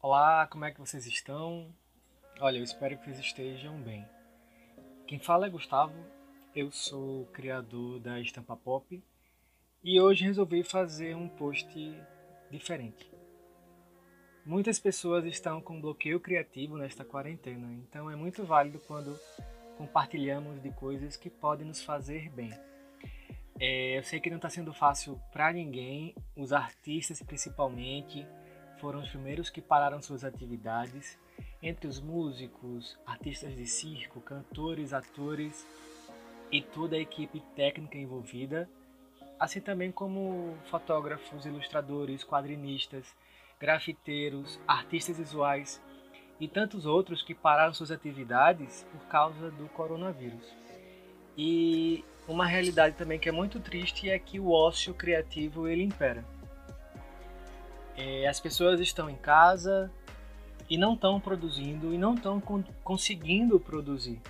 Olá, como é que vocês estão? Olha, eu espero que vocês estejam bem. Quem fala é Gustavo, eu sou criador da Estampa Pop e hoje resolvi fazer um post diferente. Muitas pessoas estão com bloqueio criativo nesta quarentena, então é muito válido quando compartilhamos de coisas que podem nos fazer bem. É, eu sei que não está sendo fácil para ninguém, os artistas principalmente foram os primeiros que pararam suas atividades. Entre os músicos, artistas de circo, cantores, atores e toda a equipe técnica envolvida, assim também como fotógrafos, ilustradores, quadrinistas, grafiteiros, artistas visuais e tantos outros que pararam suas atividades por causa do coronavírus. E uma realidade também que é muito triste é que o ócio criativo ele impera. É, as pessoas estão em casa e não estão produzindo e não estão con conseguindo produzir.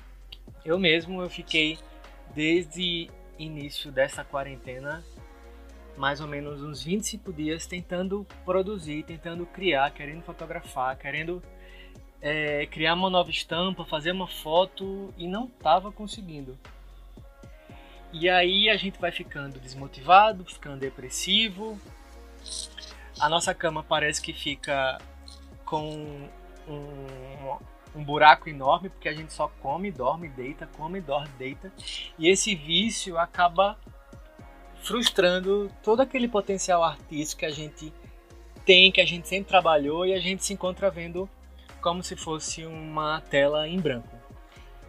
Eu mesmo eu fiquei desde início dessa quarentena mais ou menos uns 25 dias tentando produzir, tentando criar, querendo fotografar, querendo é, criar uma nova estampa, fazer uma foto e não estava conseguindo. E aí a gente vai ficando desmotivado, ficando depressivo, a nossa cama parece que fica com um, um buraco enorme, porque a gente só come, dorme, deita, come, dorme, deita. E esse vício acaba frustrando todo aquele potencial artístico que a gente tem, que a gente sempre trabalhou e a gente se encontra vendo como se fosse uma tela em branco.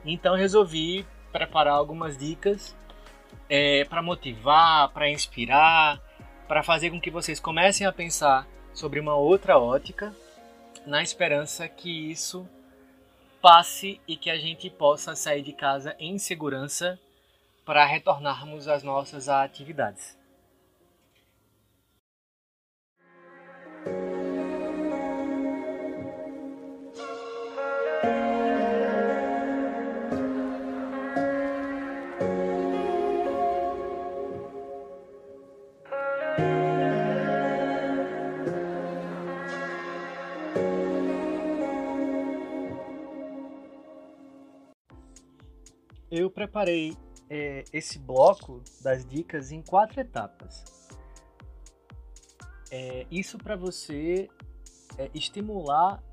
Então resolvi preparar algumas dicas é, para motivar, para inspirar, para fazer com que vocês comecem a pensar sobre uma outra ótica, na esperança que isso passe e que a gente possa sair de casa em segurança para retornarmos às nossas atividades. Eu preparei é, esse bloco das dicas em quatro etapas. É, isso para você é, estimular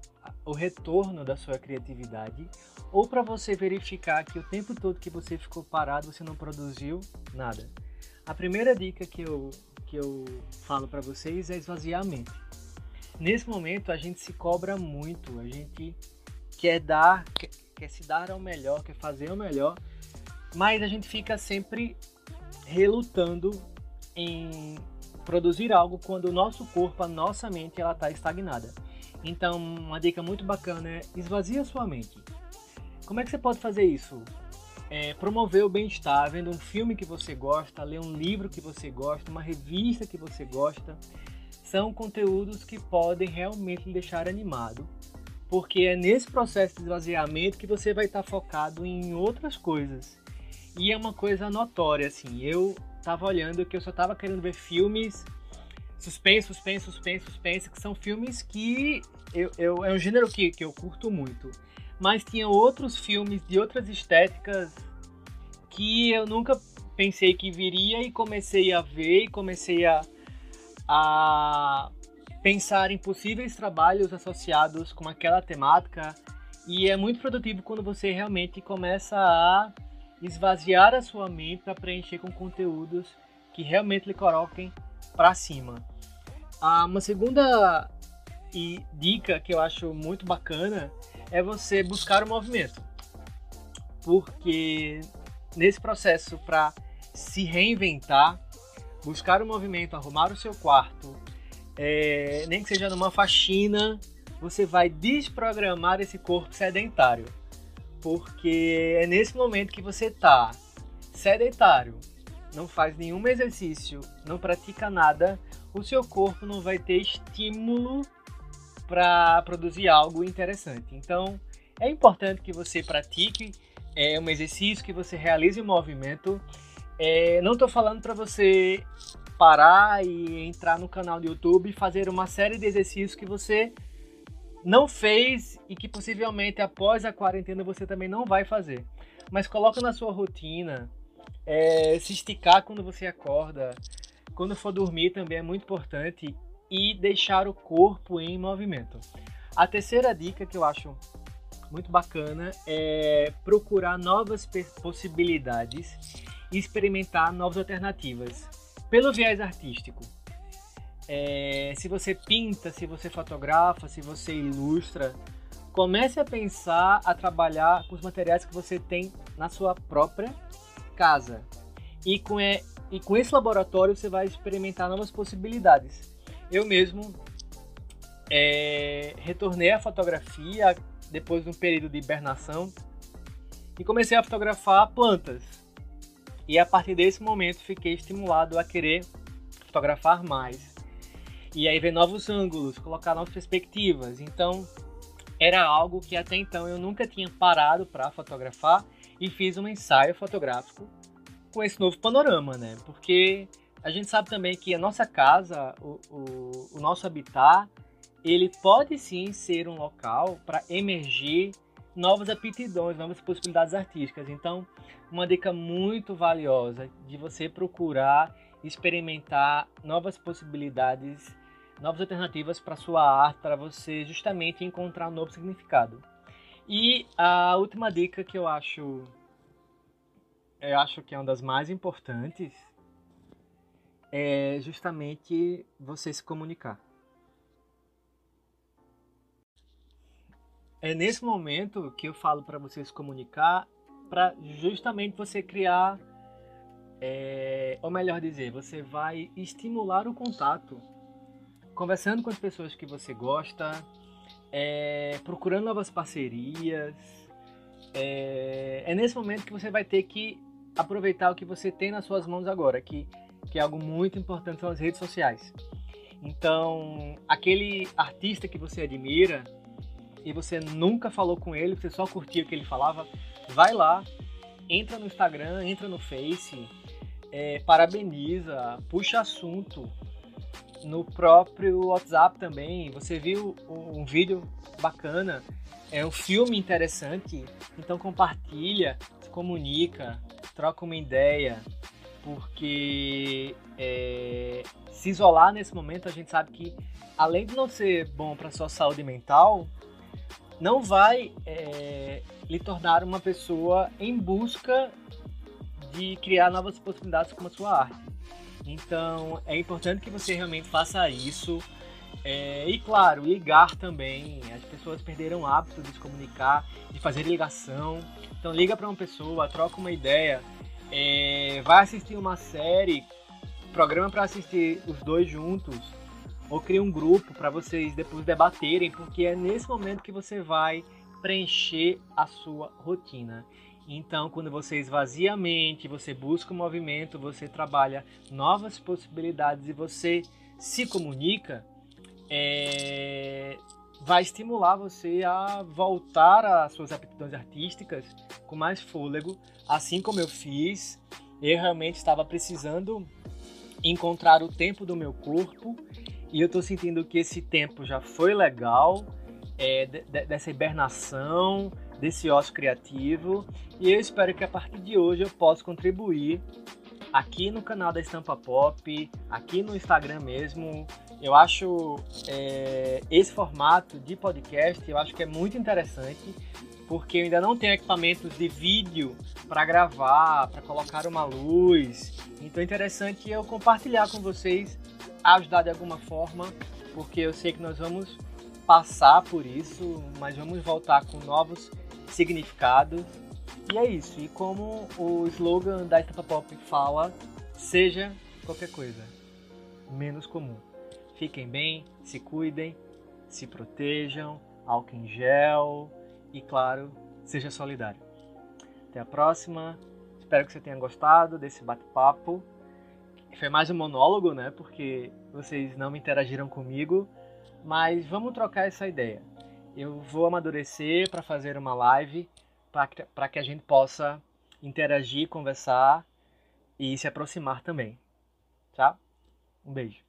o retorno da sua criatividade ou para você verificar que o tempo todo que você ficou parado você não produziu nada. A primeira dica que eu, que eu falo para vocês é esvaziar a mente. Nesse momento a gente se cobra muito, a gente quer dar, quer, se dar ao melhor, quer fazer o melhor, mas a gente fica sempre relutando em produzir algo quando o nosso corpo, a nossa mente, ela está estagnada. Então, uma dica muito bacana é esvazie a sua mente. Como é que você pode fazer isso? É, promover o bem-estar, vendo um filme que você gosta, ler um livro que você gosta, uma revista que você gosta, são conteúdos que podem realmente deixar animado porque é nesse processo de esvaziamento que você vai estar focado em outras coisas. E é uma coisa notória, assim. Eu tava olhando que eu só tava querendo ver filmes suspense, suspense, suspense, suspense, que são filmes que eu, eu, é um gênero que, que eu curto muito. Mas tinha outros filmes de outras estéticas que eu nunca pensei que viria e comecei a ver e comecei a, a pensar em possíveis trabalhos associados com aquela temática e é muito produtivo quando você realmente começa a esvaziar a sua mente para preencher com conteúdos que realmente lhe coloquem para cima. Ah, uma segunda dica que eu acho muito bacana é você buscar o movimento, porque nesse processo para se reinventar, buscar o movimento, arrumar o seu quarto, é, nem que seja numa faxina, você vai desprogramar esse corpo sedentário. Porque é nesse momento que você tá sedentário, não faz nenhum exercício, não pratica nada, o seu corpo não vai ter estímulo para produzir algo interessante. Então, é importante que você pratique é, um exercício, que você realize um movimento. É, não estou falando para você parar e entrar no canal do YouTube e fazer uma série de exercícios que você não fez e que possivelmente após a quarentena você também não vai fazer. Mas coloca na sua rotina, é, se esticar quando você acorda, quando for dormir também é muito importante e deixar o corpo em movimento. A terceira dica que eu acho muito bacana é procurar novas possibilidades e experimentar novas alternativas pelo viés artístico. É, se você pinta, se você fotografa, se você ilustra, comece a pensar a trabalhar com os materiais que você tem na sua própria casa. E com, e, e com esse laboratório você vai experimentar novas possibilidades. Eu mesmo é, retornei à fotografia depois de um período de hibernação e comecei a fotografar plantas. E a partir desse momento fiquei estimulado a querer fotografar mais. E aí ver novos ângulos, colocar novas perspectivas. Então era algo que até então eu nunca tinha parado para fotografar e fiz um ensaio fotográfico com esse novo panorama, né? Porque a gente sabe também que a nossa casa, o, o, o nosso habitat, ele pode sim ser um local para emergir novas aptidões, novas possibilidades artísticas. Então, uma dica muito valiosa de você procurar experimentar novas possibilidades, novas alternativas para sua arte, para você justamente encontrar um novo significado. E a última dica que eu acho eu acho que é uma das mais importantes é justamente você se comunicar. É nesse momento que eu falo para você se comunicar, para justamente você criar, é, ou melhor dizer, você vai estimular o contato, conversando com as pessoas que você gosta, é, procurando novas parcerias. É, é nesse momento que você vai ter que aproveitar o que você tem nas suas mãos agora, que, que é algo muito importante são as redes sociais. Então, aquele artista que você admira, e você nunca falou com ele, você só curtia o que ele falava, vai lá, entra no Instagram, entra no Face, é, parabeniza, puxa assunto. No próprio WhatsApp também, você viu um vídeo bacana, é um filme interessante, então compartilha, se comunica, troca uma ideia, porque é, se isolar nesse momento a gente sabe que além de não ser bom para sua saúde mental, não vai é, lhe tornar uma pessoa em busca de criar novas possibilidades com a sua arte. Então é importante que você realmente faça isso. É, e claro, ligar também. As pessoas perderam o hábito de se comunicar, de fazer ligação. Então liga para uma pessoa, troca uma ideia, é, vai assistir uma série, programa para assistir os dois juntos ou cria um grupo para vocês depois debaterem, porque é nesse momento que você vai preencher a sua rotina. Então, quando você esvazia a mente, você busca o movimento, você trabalha novas possibilidades e você se comunica, é... vai estimular você a voltar às suas aptidões artísticas com mais fôlego, assim como eu fiz. Eu realmente estava precisando encontrar o tempo do meu corpo e eu tô sentindo que esse tempo já foi legal, é, de, dessa hibernação, desse ócio criativo. E eu espero que a partir de hoje eu possa contribuir aqui no canal da Estampa Pop, aqui no Instagram mesmo. Eu acho é, esse formato de podcast, eu acho que é muito interessante, porque eu ainda não tenho equipamentos de vídeo para gravar, para colocar uma luz. Então é interessante eu compartilhar com vocês ajudar de alguma forma, porque eu sei que nós vamos passar por isso, mas vamos voltar com novos significados. E é isso. E como o slogan da Estampa Pop fala, seja qualquer coisa menos comum. Fiquem bem, se cuidem, se protejam, álcool em gel e, claro, seja solidário. Até a próxima. Espero que você tenha gostado desse bate-papo. Foi mais um monólogo, né? Porque vocês não interagiram comigo, mas vamos trocar essa ideia. Eu vou amadurecer para fazer uma live para que a gente possa interagir, conversar e se aproximar também. Tá? Um beijo.